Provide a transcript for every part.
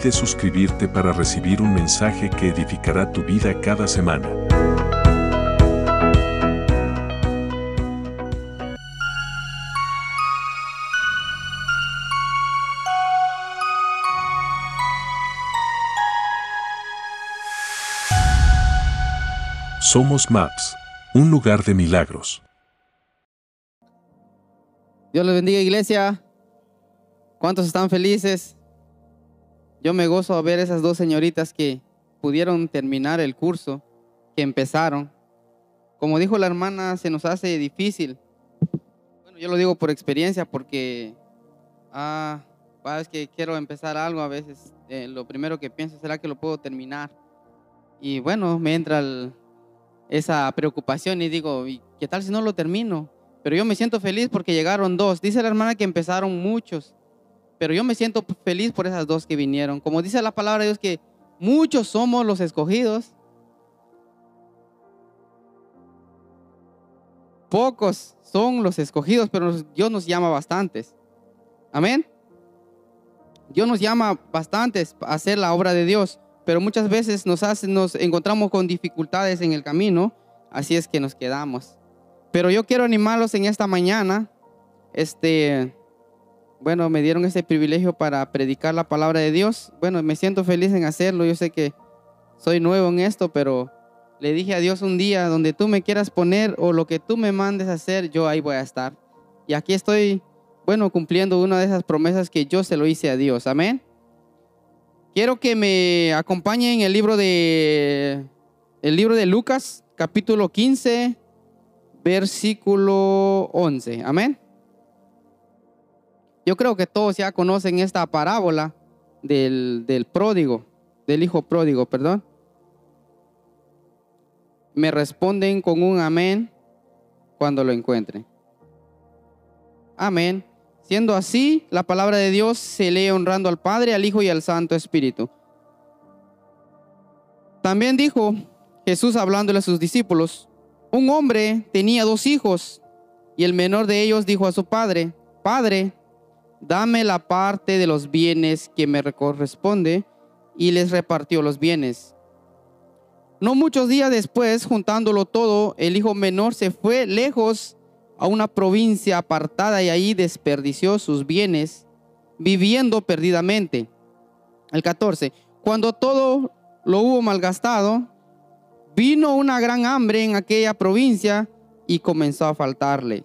Olvides suscribirte para recibir un mensaje que edificará tu vida cada semana. Somos Maps, un lugar de milagros. Dios les bendiga iglesia. ¿Cuántos están felices? Yo me gozo a ver esas dos señoritas que pudieron terminar el curso, que empezaron. Como dijo la hermana, se nos hace difícil. Bueno, yo lo digo por experiencia porque ah, es que quiero empezar algo a veces. Eh, lo primero que pienso será que lo puedo terminar. Y bueno, me entra esa preocupación y digo, ¿y qué tal si no lo termino? Pero yo me siento feliz porque llegaron dos. Dice la hermana que empezaron muchos, pero yo me siento feliz por esas dos que vinieron. Como dice la palabra de Dios que muchos somos los escogidos. Pocos son los escogidos, pero Dios nos llama bastantes. Amén. Dios nos llama bastantes a hacer la obra de Dios pero muchas veces nos, hace, nos encontramos con dificultades en el camino, así es que nos quedamos. Pero yo quiero animarlos en esta mañana. Este, bueno, me dieron ese privilegio para predicar la palabra de Dios. Bueno, me siento feliz en hacerlo. Yo sé que soy nuevo en esto, pero le dije a Dios un día, donde tú me quieras poner o lo que tú me mandes hacer, yo ahí voy a estar. Y aquí estoy, bueno, cumpliendo una de esas promesas que yo se lo hice a Dios. Amén. Quiero que me acompañen en el libro de el libro de Lucas, capítulo 15, versículo 11. Amén. Yo creo que todos ya conocen esta parábola del, del pródigo, del hijo pródigo, perdón. Me responden con un amén cuando lo encuentren. Amén. Siendo así, la palabra de Dios se lee honrando al Padre, al Hijo y al Santo Espíritu. También dijo Jesús hablándole a sus discípulos, un hombre tenía dos hijos y el menor de ellos dijo a su padre, Padre, dame la parte de los bienes que me corresponde y les repartió los bienes. No muchos días después, juntándolo todo, el hijo menor se fue lejos a una provincia apartada y ahí desperdició sus bienes viviendo perdidamente. El 14. Cuando todo lo hubo malgastado, vino una gran hambre en aquella provincia y comenzó a faltarle.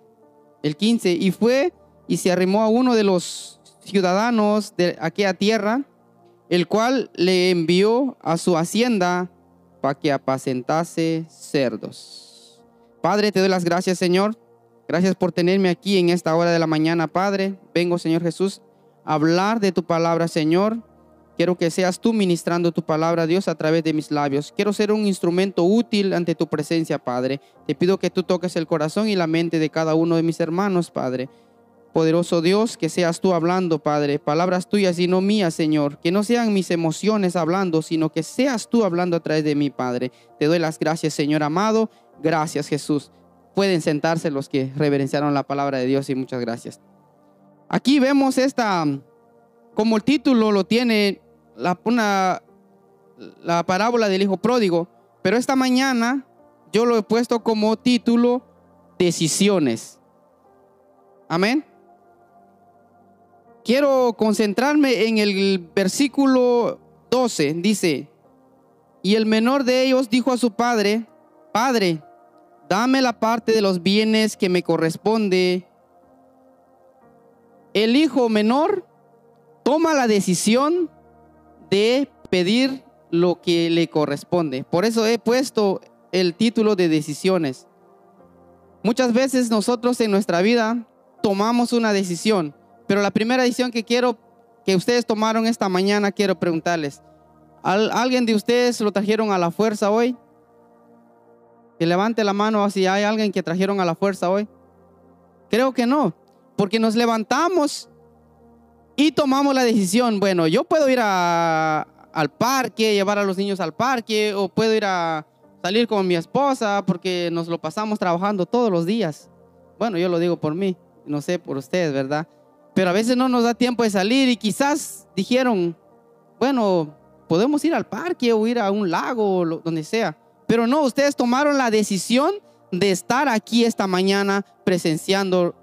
El 15. Y fue y se arrimó a uno de los ciudadanos de aquella tierra, el cual le envió a su hacienda para que apacentase cerdos. Padre, te doy las gracias, Señor Gracias por tenerme aquí en esta hora de la mañana, Padre. Vengo, Señor Jesús, a hablar de tu palabra, Señor. Quiero que seas tú ministrando tu palabra, Dios, a través de mis labios. Quiero ser un instrumento útil ante tu presencia, Padre. Te pido que tú toques el corazón y la mente de cada uno de mis hermanos, Padre. Poderoso Dios, que seas tú hablando, Padre. Palabras tuyas y no mías, Señor. Que no sean mis emociones hablando, sino que seas tú hablando a través de mí, Padre. Te doy las gracias, Señor amado. Gracias, Jesús. Pueden sentarse los que reverenciaron la palabra de Dios y muchas gracias. Aquí vemos esta, como el título lo tiene, la, una, la parábola del hijo pródigo, pero esta mañana yo lo he puesto como título decisiones. Amén. Quiero concentrarme en el versículo 12. Dice, y el menor de ellos dijo a su padre, Padre, dame la parte de los bienes que me corresponde. El hijo menor toma la decisión de pedir lo que le corresponde. Por eso he puesto el título de decisiones. Muchas veces nosotros en nuestra vida tomamos una decisión, pero la primera decisión que quiero que ustedes tomaron esta mañana, quiero preguntarles, ¿alguien de ustedes lo trajeron a la fuerza hoy? Que levante la mano si hay alguien que trajeron a la fuerza hoy. Creo que no, porque nos levantamos y tomamos la decisión, bueno, yo puedo ir al parque, llevar a los niños al parque, o puedo ir a salir con mi esposa porque nos lo pasamos trabajando todos los días. Bueno, yo lo digo por mí, no sé por ustedes, ¿verdad? Pero a veces no nos da tiempo de salir y quizás dijeron, bueno, podemos ir al parque o ir a un lago o donde sea. Pero no, ustedes tomaron la decisión de estar aquí esta mañana presenciando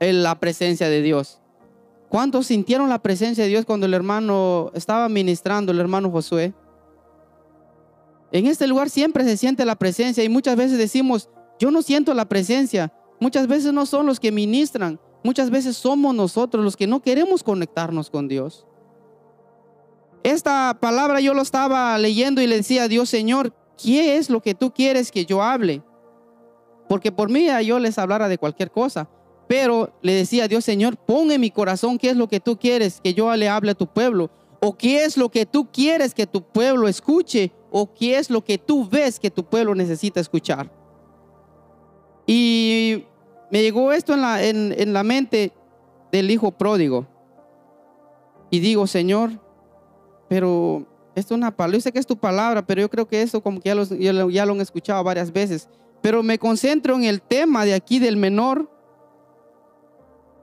la presencia de Dios. ¿Cuántos sintieron la presencia de Dios cuando el hermano estaba ministrando, el hermano Josué? En este lugar siempre se siente la presencia y muchas veces decimos, yo no siento la presencia. Muchas veces no son los que ministran, muchas veces somos nosotros los que no queremos conectarnos con Dios. Esta palabra yo lo estaba leyendo y le decía a Dios, Señor, ¿qué es lo que tú quieres que yo hable? Porque por mí yo les hablara de cualquier cosa. Pero le decía a Dios, Señor, pon en mi corazón qué es lo que tú quieres que yo le hable a tu pueblo. O qué es lo que tú quieres que tu pueblo escuche. O qué es lo que tú ves que tu pueblo necesita escuchar. Y me llegó esto en la, en, la mente del hijo pródigo. Y digo, Señor, pero esto es una palabra. Yo sé que es tu palabra, pero yo creo que eso como que ya lo, ya lo han escuchado varias veces. Pero me concentro en el tema de aquí del menor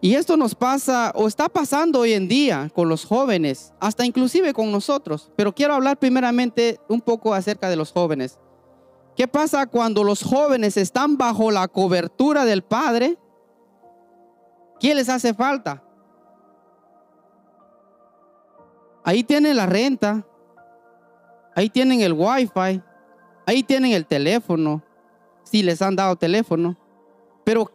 y esto nos pasa o está pasando hoy en día con los jóvenes, hasta inclusive con nosotros. Pero quiero hablar primeramente un poco acerca de los jóvenes. ¿Qué pasa cuando los jóvenes están bajo la cobertura del Padre? ¿Qué les hace falta? Ahí tienen la renta, ahí tienen el wifi, ahí tienen el teléfono, si les han dado teléfono. Pero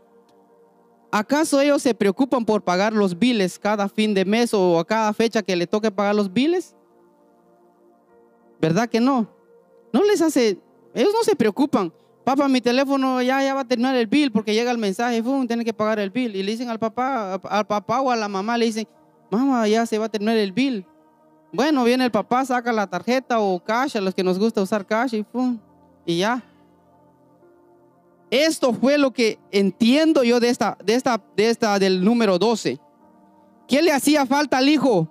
¿Acaso ellos se preocupan por pagar los biles cada fin de mes o a cada fecha que le toque pagar los biles? ¿Verdad que no? No les hace, ellos no se preocupan. Papá, mi teléfono ya, ya va a terminar el bill porque llega el mensaje, ¡fum! tiene que pagar el bill. Y le dicen al papá, al papá o a la mamá, le dicen, mamá, ya se va a terminar el bill. Bueno, viene el papá, saca la tarjeta o cash, a los que nos gusta usar cash y ¡fum! Y ya, esto fue lo que entiendo yo de esta, de esta, de esta del número 12. ¿Qué le hacía falta al hijo?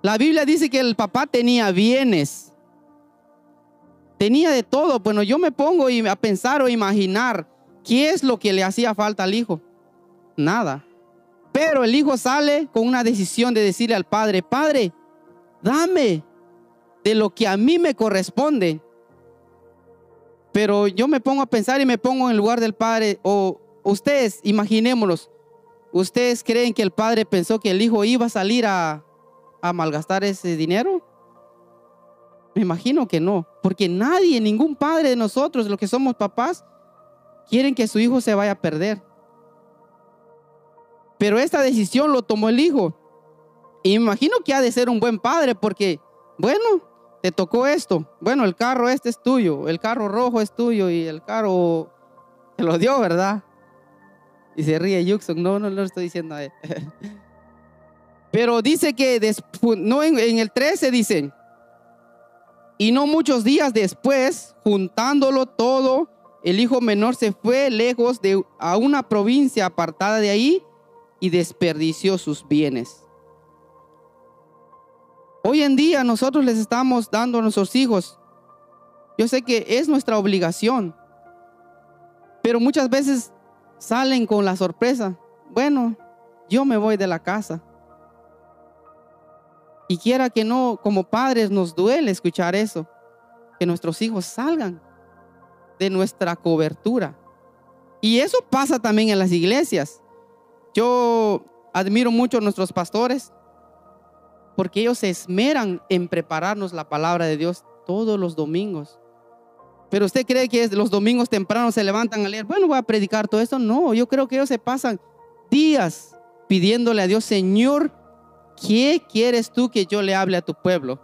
La Biblia dice que el papá tenía bienes. Tenía de todo. Bueno, yo me pongo a pensar o imaginar qué es lo que le hacía falta al hijo. Nada. Pero el hijo sale con una decisión de decirle al padre, padre, dame de lo que a mí me corresponde. Pero yo me pongo a pensar y me pongo en el lugar del padre. O ustedes, imaginémonos, ¿ustedes creen que el padre pensó que el hijo iba a salir a, a malgastar ese dinero? Me imagino que no, porque nadie, ningún padre de nosotros, los que somos papás, quieren que su hijo se vaya a perder. Pero esta decisión lo tomó el hijo. Y me imagino que ha de ser un buen padre porque, bueno, te tocó esto. Bueno, el carro este es tuyo, el carro rojo es tuyo y el carro te lo dio, ¿verdad? Y se ríe Yuxon. No, no, lo estoy diciendo a él. Pero dice que no en, en el 13 dicen, y no muchos días después, juntándolo todo, el hijo menor se fue lejos de a una provincia apartada de ahí y desperdició sus bienes. Hoy en día nosotros les estamos dando a nuestros hijos. Yo sé que es nuestra obligación, pero muchas veces salen con la sorpresa. Bueno, yo me voy de la casa. Y quiera que no, como padres nos duele escuchar eso, que nuestros hijos salgan de nuestra cobertura. Y eso pasa también en las iglesias. Yo admiro mucho a nuestros pastores porque ellos se esmeran en prepararnos la palabra de Dios todos los domingos. Pero usted cree que los domingos temprano se levantan a leer, bueno, voy a predicar todo esto. No, yo creo que ellos se pasan días pidiéndole a Dios, Señor, ¿qué quieres tú que yo le hable a tu pueblo?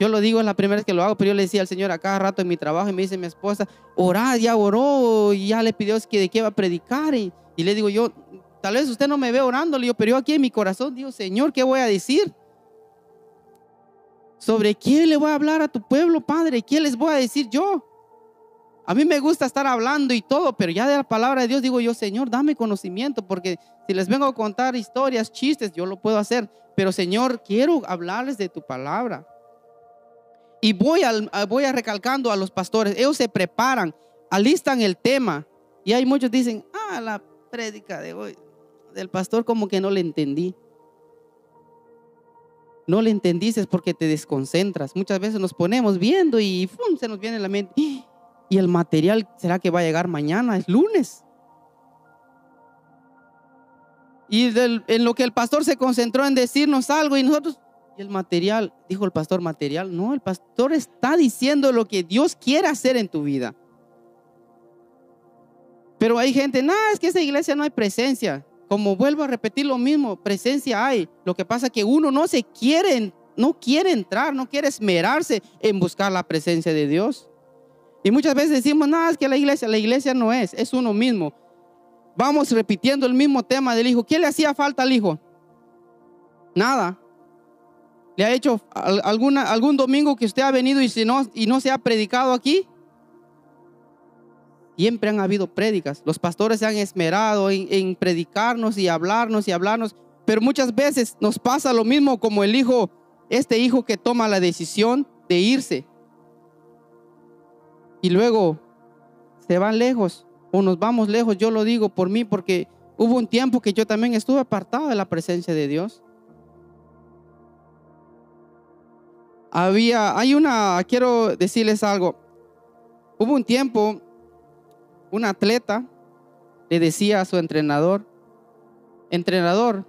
Yo lo digo, es la primera vez que lo hago, pero yo le decía al Señor a cada rato en mi trabajo y me dice mi esposa, orad, ya oró y ya le pidió que de qué va a predicar. Y, y le digo yo, tal vez usted no me ve orando, le digo, pero yo aquí en mi corazón digo, Señor, ¿qué voy a decir? ¿Sobre quién le voy a hablar a tu pueblo, Padre? ¿Quién les voy a decir yo? A mí me gusta estar hablando y todo, pero ya de la palabra de Dios digo yo, Señor, dame conocimiento, porque si les vengo a contar historias, chistes, yo lo puedo hacer. Pero Señor, quiero hablarles de tu palabra. Y voy, voy recalcando a los pastores, ellos se preparan, alistan el tema. Y hay muchos dicen, ah, la prédica de hoy, del pastor como que no le entendí. No le entendiste porque te desconcentras. Muchas veces nos ponemos viendo y se nos viene la mente. ¿Y el material será que va a llegar mañana? Es lunes. Y en lo que el pastor se concentró en decirnos algo y nosotros, y el material, dijo el pastor material, no, el pastor está diciendo lo que Dios quiere hacer en tu vida. Pero hay gente, no, es que esa iglesia no hay presencia. Como vuelvo a repetir lo mismo, presencia hay. Lo que pasa es que uno no se quiere, no quiere entrar, no quiere esmerarse en buscar la presencia de Dios. Y muchas veces decimos, no, es que la iglesia, la iglesia no es, es uno mismo. Vamos repitiendo el mismo tema del hijo. ¿Qué le hacía falta al hijo? Nada. ¿Le ha hecho alguna, algún domingo que usted ha venido y, si no, y no se ha predicado aquí? Siempre han habido prédicas. Los pastores se han esmerado en, en, predicarnos y hablarnos y hablarnos. Pero muchas veces nos pasa lo mismo como el hijo, este hijo que toma la decisión de irse. Y luego se van lejos o nos vamos lejos. Yo lo digo por mí porque hubo un tiempo que yo también estuve apartado de la presencia de Dios. Había, hay una, quiero decirles algo. Hubo un tiempo, un atleta le decía a su entrenador, entrenador,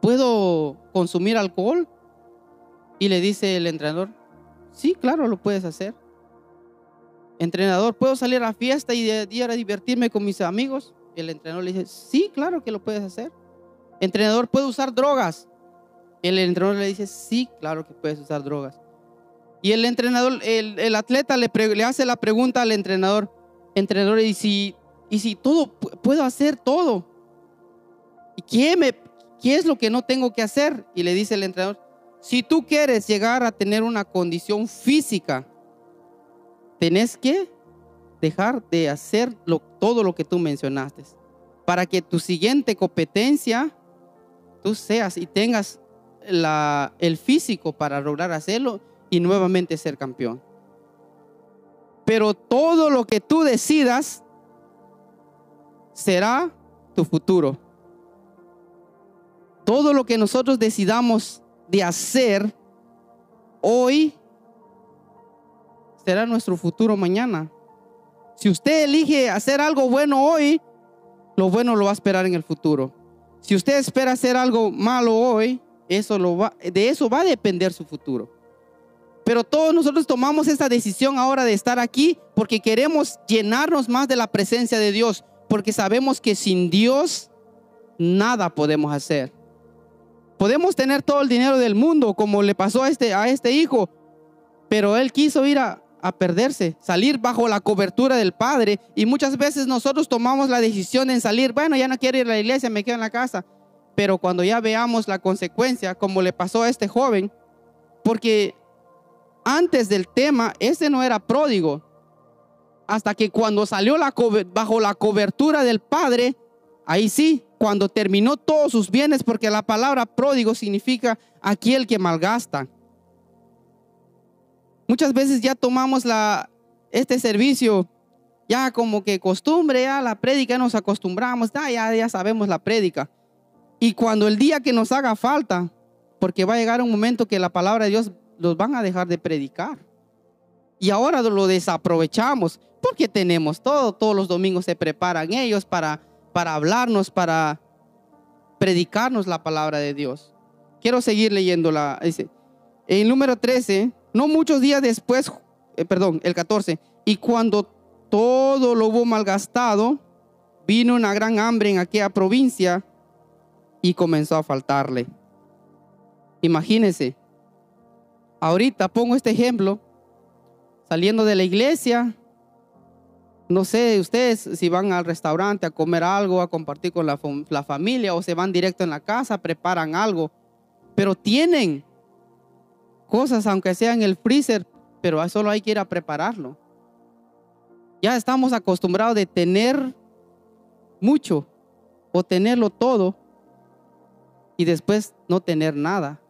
¿puedo consumir alcohol? Y le dice el entrenador, sí, claro, lo puedes hacer. Entrenador, ¿puedo salir a fiesta y de a divertirme con mis amigos? El entrenador le dice, sí, claro que lo puedes hacer. Entrenador, ¿puedo usar drogas? El entrenador le dice, sí, claro que puedes usar drogas. Y el entrenador, el, atleta le, le, hace la pregunta al entrenador, entrenador, ¿y si, y si todo, puedo hacer todo? ¿Y qué, me, qué es lo que no tengo que hacer? Y le dice el entrenador, si tú quieres llegar a tener una condición física tenés que dejar de hacer todo lo que tú mencionaste para que tu siguiente competencia tú seas y tengas el físico para lograr hacerlo y nuevamente ser campeón. Pero todo lo que tú decidas será tu futuro. Todo lo que nosotros decidamos de hacer hoy será nuestro futuro mañana. Si usted elige hacer algo bueno hoy, lo bueno lo va a esperar en el futuro. Si usted espera hacer algo malo hoy, eso lo de eso va a depender su futuro. Pero todos nosotros tomamos esta decisión ahora de estar aquí porque queremos llenarnos más de la presencia de Dios, porque sabemos que sin Dios nada podemos hacer. Podemos tener todo el dinero del mundo, como le pasó a este, a este hijo, pero él quiso ir a, a perderse, salir bajo la cobertura del Padre. Y muchas veces nosotros tomamos la decisión en salir, bueno, ya no quiero ir a la iglesia, me quedo en la casa. Pero cuando ya veamos la consecuencia, como le pasó a este joven, porque antes del tema, ese no era pródigo. Hasta que cuando salió bajo la cobertura del Padre, ahí sí, cuando terminó todos sus bienes, porque la palabra pródigo significa aquel que malgasta. Muchas veces ya tomamos la, este servicio ya como que costumbre, ya la prédica nos acostumbramos, ya, ya sabemos la prédica. Y cuando el día que nos haga falta, porque va a llegar un momento que la palabra de Dios los van a dejar de predicar. Y ahora lo desaprovechamos porque tenemos todo, todos los domingos se preparan ellos para, para hablarnos, para predicarnos la palabra de Dios. Quiero seguir leyéndola. Dice, en número 13, no muchos días después, eh, perdón, el 14, y cuando todo lo hubo malgastado, vino una gran hambre en aquella provincia y comenzó a faltarle. Imagínense, ahorita pongo este ejemplo, saliendo de la iglesia, no sé ustedes si van al restaurante a comer algo, a compartir con la, la familia o se van directo en la casa, preparan algo, pero tienen cosas, aunque sea en el freezer, pero solo hay que ir a prepararlo. Ya estamos acostumbrados de tener mucho o tenerlo todo y después no tener nada.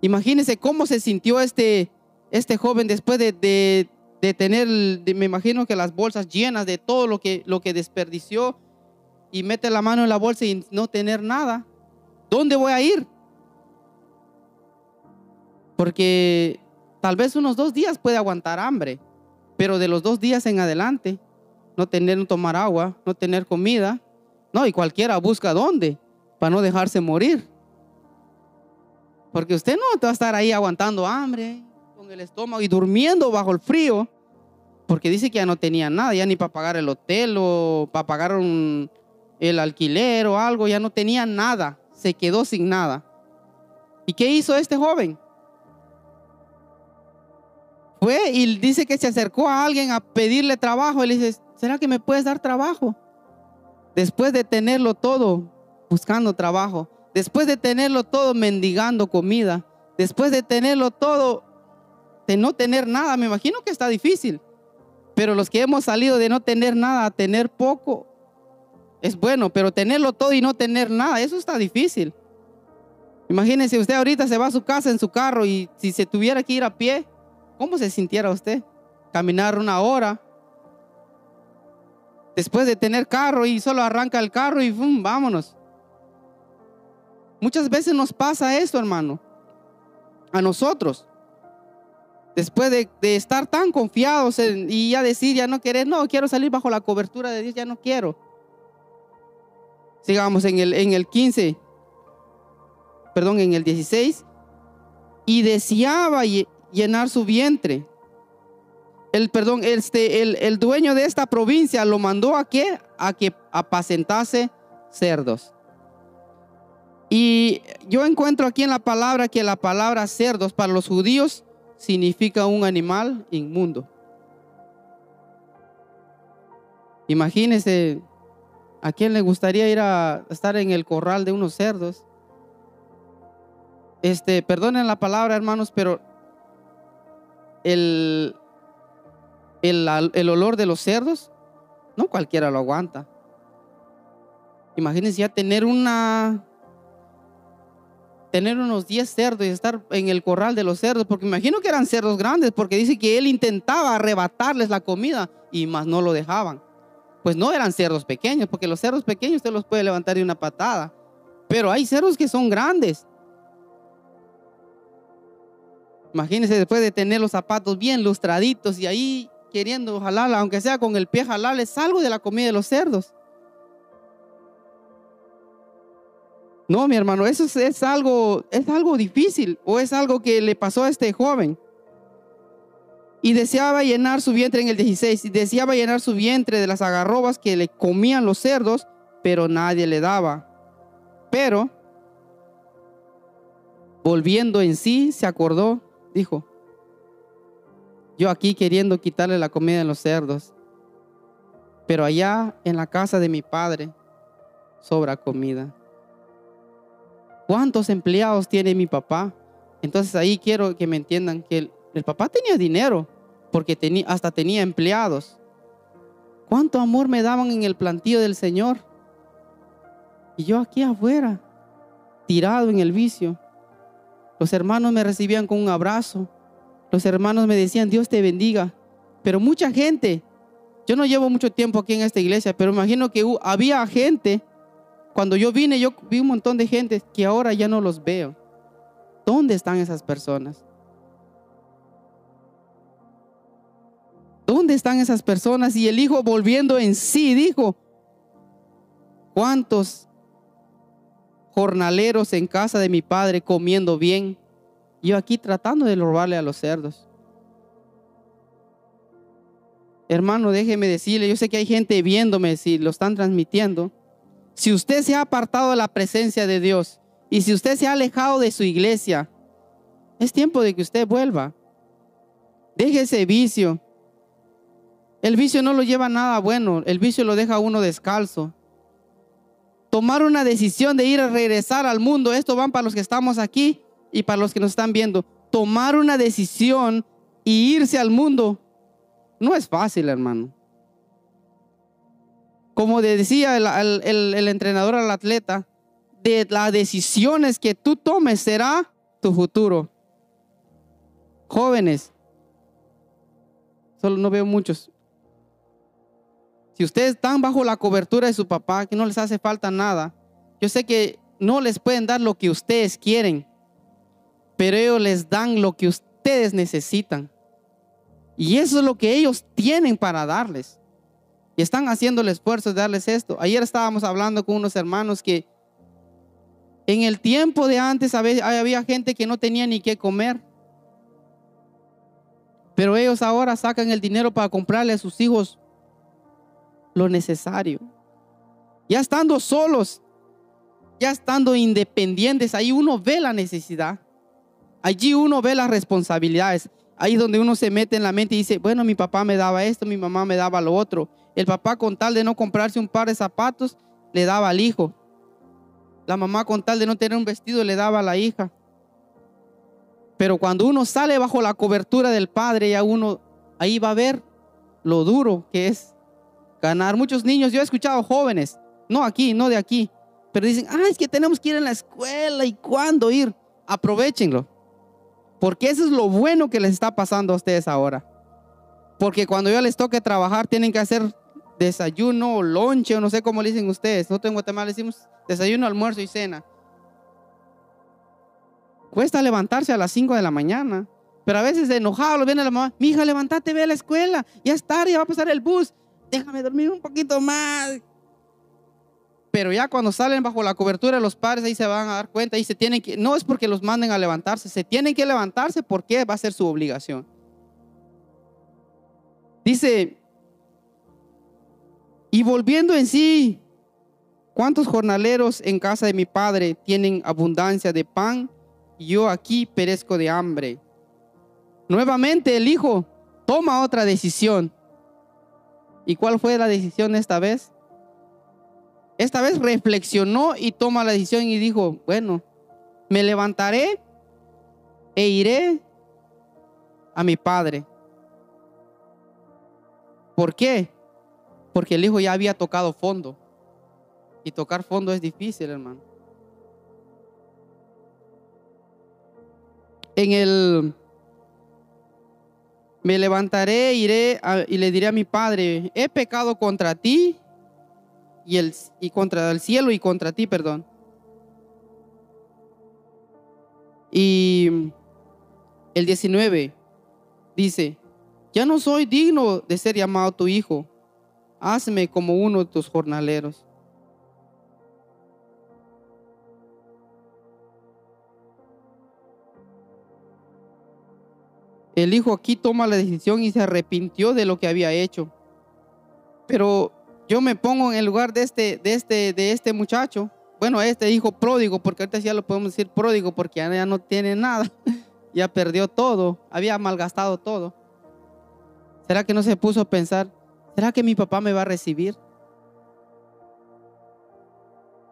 Imagínense cómo se sintió este, este joven después de, de, tener, me imagino que las bolsas llenas de todo lo que, lo que desperdició y mete la mano en la bolsa y no tener nada. ¿Dónde voy a ir? Porque tal vez unos dos días puede aguantar hambre, pero de los dos días en adelante, no tener, no tomar agua, no tener comida, no, y cualquiera busca dónde para no dejarse morir. Porque usted no va a estar ahí aguantando hambre con el estómago y durmiendo bajo el frío, porque dice que ya no tenía nada, ya ni para pagar el hotel o para pagar el alquiler o algo, ya no tenía nada, se quedó sin nada. ¿Y qué hizo este joven? Fue y dice que se acercó a alguien a pedirle trabajo. Le dice, ¿será que me puedes dar trabajo? Después de tenerlo todo, buscando trabajo. Después de tenerlo todo, mendigando comida. Después de tenerlo todo, de no tener nada. Me imagino que está difícil. Pero los que hemos salido de no tener nada a tener poco, es bueno. Pero tenerlo todo y no tener nada, eso está difícil. Imagínense, usted ahorita se va a su casa en su carro y si se tuviera que ir a pie, ¿Cómo se sintiera usted? Caminar una hora. Después de tener carro y solo arranca el carro y vámonos. Muchas veces nos pasa esto, hermano. A nosotros. Después de, estar tan confiados y ya decir, ya no querer, no, quiero salir bajo la cobertura de Dios, ya no quiero. Sigamos en el, en el 15, perdón, en el 16. Y deseaba llenar su vientre. El, perdón, este, el, el dueño de esta provincia lo mandó a qué? A que apacentase cerdos. Y yo encuentro aquí en la palabra que la palabra cerdos para los judíos significa un animal inmundo. Imagínese, ¿a quién le gustaría ir a estar en el corral de unos cerdos? Este, perdonen la palabra, hermanos, pero el, el, olor de los cerdos, no cualquiera lo aguanta. Imagínense ya tener una, tener unos 10 cerdos y estar en el corral de los cerdos, porque imagino que eran cerdos grandes, porque dice que él intentaba arrebatarles la comida y más no lo dejaban. Pues no eran cerdos pequeños, porque los cerdos pequeños usted los puede levantar de una patada, pero hay cerdos que son grandes Imagínense después de tener los zapatos bien lustraditos y ahí queriendo jalar, aunque sea con el pie jalarle, salgo de la comida de los cerdos. No, mi hermano, eso es, algo, es algo difícil o es algo que le pasó a este joven. Y deseaba llenar su vientre en el 16, y deseaba llenar su vientre de las agarrobas que le comían los cerdos, pero nadie le daba. Pero, volviendo en sí, se acordó dijo, yo aquí queriendo quitarle la comida a los cerdos, pero allá en la casa de mi padre sobra comida. ¿Cuántos empleados tiene mi papá? Entonces ahí quiero que me entiendan que el, papá tenía dinero, porque tenía, hasta tenía empleados. ¿Cuánto amor me daban en el plantío del Señor? Y yo aquí afuera, tirado en el vicio. Los hermanos me recibían con un abrazo. Los hermanos me decían, Dios te bendiga. Pero mucha gente, yo no llevo mucho tiempo aquí en esta iglesia, pero imagino que había gente, cuando yo vine, yo vi un montón de gente que ahora ya no los veo. ¿Dónde están esas personas? ¿Dónde están esas personas? Y el hijo volviendo en sí dijo, ¿cuántos jornaleros en casa de mi padre comiendo bien. Yo aquí tratando de robarle a los cerdos. Hermano, déjeme decirle, yo sé que hay gente viéndome si lo están transmitiendo. Si usted se ha apartado de la presencia de Dios y si usted se ha alejado de su iglesia, es tiempo de que usted vuelva. Deje ese vicio. El vicio no lo lleva a nada bueno, el vicio lo deja a uno descalzo tomar una decisión de ir a regresar al mundo. Esto van para los que estamos aquí y para los que nos están viendo. Tomar una decisión y irse al mundo No es fácil, hermano. Como decía el, entrenador al atleta, de las decisiones que tú tomes será tu futuro. Jóvenes, solo no veo muchos. Si ustedes están bajo la cobertura de su papá, que no les hace falta nada, yo sé que no les pueden dar lo que ustedes quieren, pero ellos les dan lo que ustedes necesitan. Y eso es lo que ellos tienen para darles. Y están haciendo el esfuerzo de darles esto. Ayer estábamos hablando con unos hermanos que en el tiempo de antes había, gente que no tenía ni qué comer. Pero ellos ahora sacan el dinero para comprarle a sus hijos lo necesario. Ya estando solos, ya estando independientes, ahí uno ve la necesidad. Allí uno ve las responsabilidades. Ahí donde uno se mete en la mente y dice, bueno, mi papá me daba esto, mi mamá me daba lo otro. El papá con tal de no comprarse un par de zapatos, le daba al hijo. La mamá con tal de no tener un vestido, le daba a la hija. Pero cuando uno sale bajo la cobertura del Padre, ya uno ahí va a ver lo duro que es ganar. Muchos niños, yo he escuchado jóvenes, no aquí, no de aquí, pero dicen, ah, es que tenemos que ir a la escuela y cuándo ir. Aprovechenlo. Porque eso es lo bueno que les está pasando a ustedes ahora. Porque cuando ya les toque trabajar, tienen que hacer desayuno o lonche o no sé cómo le dicen ustedes. No tengo tema, le decimos desayuno, almuerzo y cena. Cuesta levantarse a las 5 de la mañana. Pero a veces enojado lo viene la mamá, mi hija, levántate, ve a la escuela. Ya es tarde, ya va a pasar el bus. Déjame dormir un poquito más. Pero ya cuando salen bajo la cobertura de los padres, ahí se van a dar cuenta y se tienen que, no es porque los manden a levantarse, se tienen que levantarse porque va a ser su obligación. Dice, y volviendo en sí, ¿cuántos jornaleros en casa de mi padre tienen abundancia de pan y yo aquí perezco de hambre? Nuevamente el hijo toma otra decisión. ¿Y cuál fue la decisión esta vez? Esta vez reflexionó y toma la decisión y dijo, bueno, me levantaré e iré a mi padre. ¿Por qué? Porque el hijo ya había tocado fondo. Y tocar fondo es difícil, hermano. En el... Me levantaré, iré y le diré a mi padre, he pecado contra ti y, el, y contra el cielo y contra ti, perdón. Y el 19 dice, ya no soy digno de ser llamado tu hijo hazme como uno de tus jornaleros. El hijo aquí toma la decisión y se arrepintió de lo que había hecho. Pero yo me pongo en el lugar de este, de este, de este muchacho. Bueno, este hijo pródigo, porque ahorita ya lo podemos decir pródigo porque ya no tiene nada. ya perdió todo, había malgastado todo. ¿Será que no se puso a pensar, ¿Será que mi papá me va a recibir?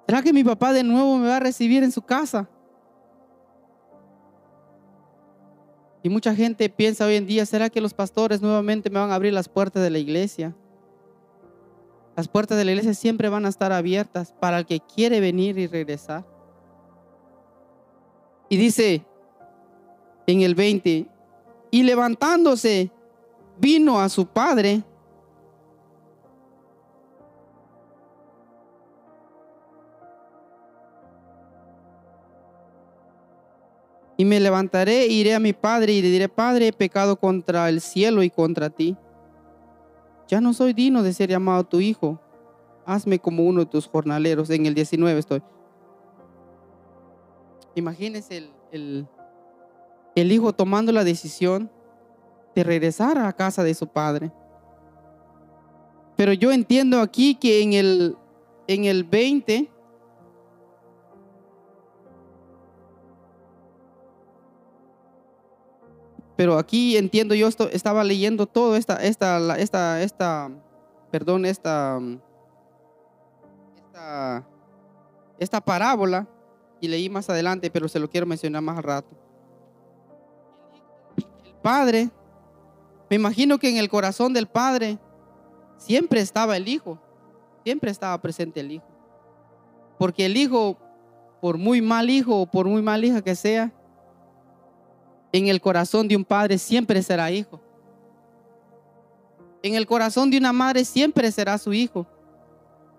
¿Será que mi papá de nuevo me va a recibir en su casa? Y mucha gente piensa hoy en día, ¿será que los pastores nuevamente me van a abrir las puertas de la iglesia? Las puertas de la iglesia siempre van a estar abiertas para el que quiere venir y regresar. Y dice en el 20, y levantándose, vino a su padre Y me levantaré, iré a mi padre y le diré, Padre, he pecado contra el cielo y contra ti. Ya no soy digno de ser llamado tu hijo. Hazme como uno de tus jornaleros. En el 19 estoy. Imagínese el, el, el hijo tomando la decisión de regresar a casa de su padre. Pero yo entiendo aquí que en el, en el 20 Pero aquí entiendo yo estaba leyendo todo esta, esta, esta, esta, perdón, esta, esta, esta parábola y leí más adelante, pero se lo quiero mencionar más al rato. El padre Me imagino que en el corazón del Padre siempre estaba el Hijo, siempre estaba presente el Hijo. Porque el Hijo, por muy mal hijo o por muy mal hija que sea, en el corazón de un padre siempre será hijo. En el corazón de una madre siempre será su hijo.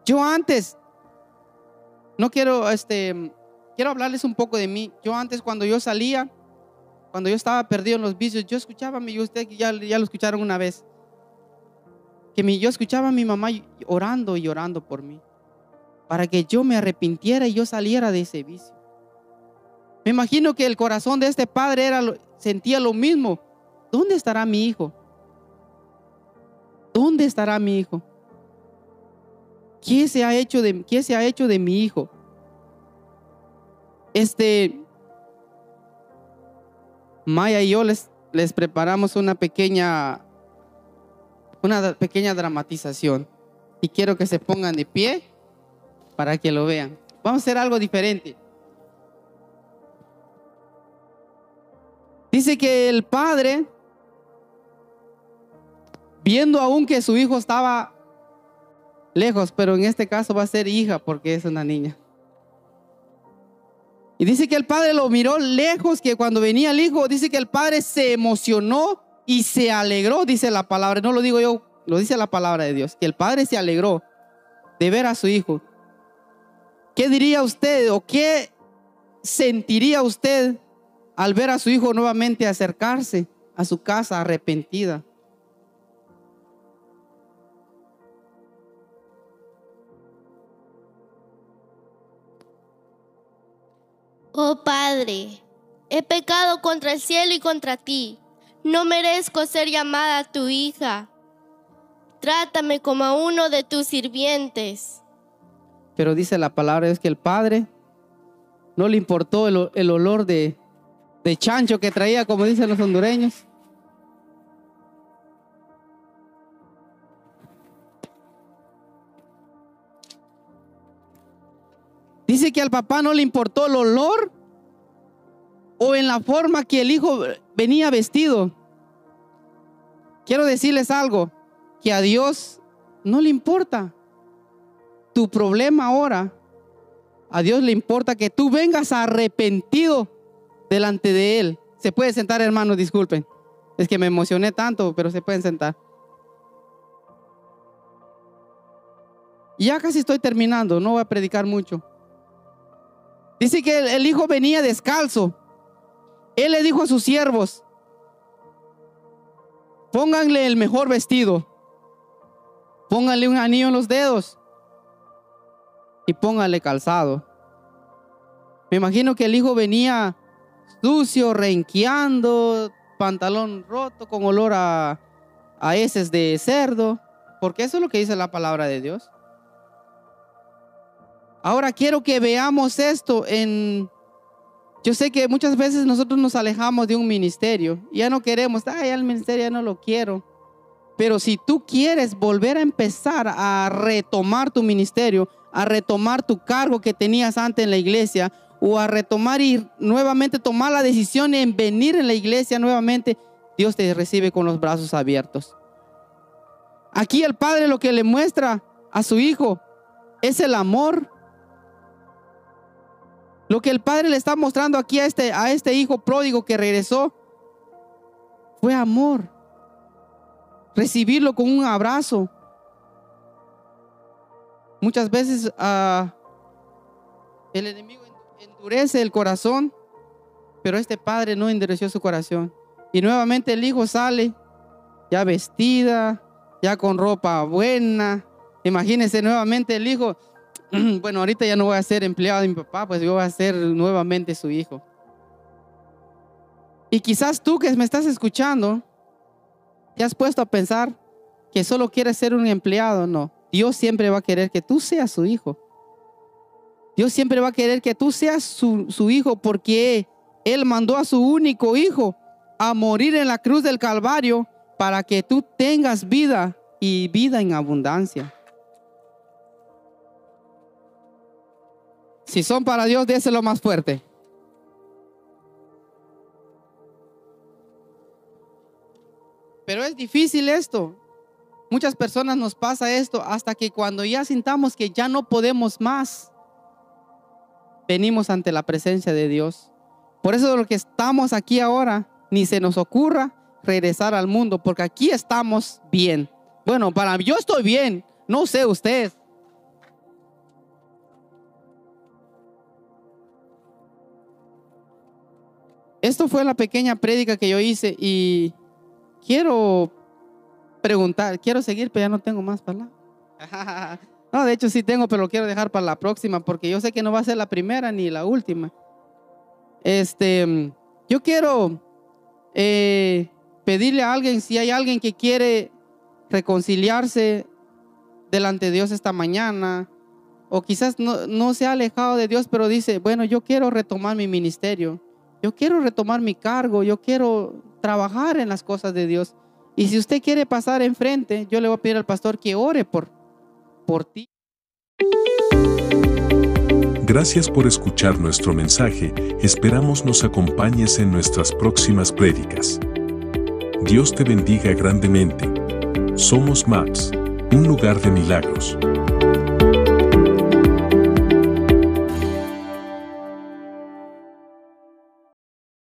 Yo antes, no quiero, este, quiero hablarles un poco de mí. Yo antes cuando yo salía, cuando yo estaba perdido en los vicios, yo escuchaba a mi, usted ya, ya lo escucharon una vez, que mi, yo escuchaba a mi mamá orando y orando por mí, para que yo me arrepintiera y yo saliera de ese vicio. Me imagino que el corazón de este padre era, sentía lo mismo. ¿Dónde estará mi hijo? ¿Dónde estará mi hijo? ¿Qué se ha hecho de, qué se ha hecho de mi hijo? Este, Maya y yo les, les preparamos una pequeña, una pequeña dramatización y quiero que se pongan de pie para que lo vean. Vamos a hacer algo diferente. Dice que el padre, viendo aún que su hijo estaba lejos, pero en este caso va a ser hija porque es una niña. Y dice que el padre lo miró lejos, que cuando venía el hijo, dice que el padre se emocionó y se alegró, dice la palabra. No lo digo yo, lo dice la palabra de Dios, que el padre se alegró de ver a su hijo. ¿Qué diría usted o qué sentiría usted al ver a su hijo nuevamente acercarse a su casa arrepentida? Oh Padre, he pecado contra el cielo y contra ti. No merezco ser llamada tu hija. Trátame como a uno de tus sirvientes. Pero dice la palabra es que el padre no le importó el, el olor de, de chancho que traía, como dicen los hondureños. Dice que al papá no le importó el olor o en la forma que el hijo venía vestido. Quiero decirles algo, que a Dios no le importa tu problema ahora. A Dios le importa que tú vengas arrepentido delante de Él. Se puede sentar, hermano, disculpen. Es que me emocioné tanto, pero se pueden sentar. Ya casi estoy terminando, no voy a predicar mucho. Dice que el, hijo venía descalzo. Él le dijo a sus siervos, pónganle el mejor vestido, pónganle un anillo en los dedos y pónganle calzado. Me imagino que el hijo venía sucio, renqueando, pantalón roto con olor a, a heces de cerdo, porque eso es lo que dice la palabra de Dios. Ahora quiero que veamos esto en... Yo sé que muchas veces nosotros nos alejamos de un ministerio. Ya no queremos, ay, el ministerio ya no lo quiero. Pero si tú quieres volver a empezar a retomar tu ministerio, a retomar tu cargo que tenías antes en la iglesia, o a retomar y nuevamente tomar la decisión en venir en la iglesia nuevamente, Dios te recibe con los brazos abiertos. Aquí el Padre lo que le muestra a su Hijo es el amor lo que el padre le está mostrando aquí a este, a este hijo pródigo que regresó fue amor. Recibirlo con un abrazo. Muchas veces ah, el enemigo endurece el corazón, pero este padre no endureció su corazón. Y nuevamente el hijo sale ya vestida, ya con ropa buena. Imagínense nuevamente el hijo bueno, ahorita ya no voy a ser empleado de mi papá, pues yo voy a ser nuevamente su hijo. Y quizás tú que me estás escuchando, te has puesto a pensar que solo quieres ser un empleado. No, Dios siempre va a querer que tú seas su hijo. Dios siempre va a querer que tú seas su, su hijo porque Él mandó a su único hijo a morir en la cruz del Calvario para que tú tengas vida y vida en abundancia. Si son para Dios, lo más fuerte. Pero es difícil esto. Muchas personas nos pasa esto hasta que cuando ya sintamos que ya no podemos más, venimos ante la presencia de Dios. Por eso lo que estamos aquí ahora, ni se nos ocurra regresar al mundo, porque aquí estamos bien. Bueno, para mí yo estoy bien, no sé usted. Esto fue la pequeña prédica que yo hice y quiero preguntar, quiero seguir, pero ya no tengo más palabras. No, de hecho sí tengo, pero lo quiero dejar para la próxima porque yo sé que no va a ser la primera ni la última. Este, yo quiero eh, pedirle a alguien, si hay alguien que quiere reconciliarse delante de Dios esta mañana, o quizás no, no se ha alejado de Dios, pero dice, bueno, yo quiero retomar mi ministerio, yo quiero retomar mi cargo, yo quiero trabajar en las cosas de Dios. Y si usted quiere pasar enfrente, yo le voy a pedir al pastor que ore por, por ti. Gracias por escuchar nuestro mensaje, esperamos nos acompañes en nuestras próximas prédicas. Dios te bendiga grandemente. Somos MAPS, un lugar de milagros.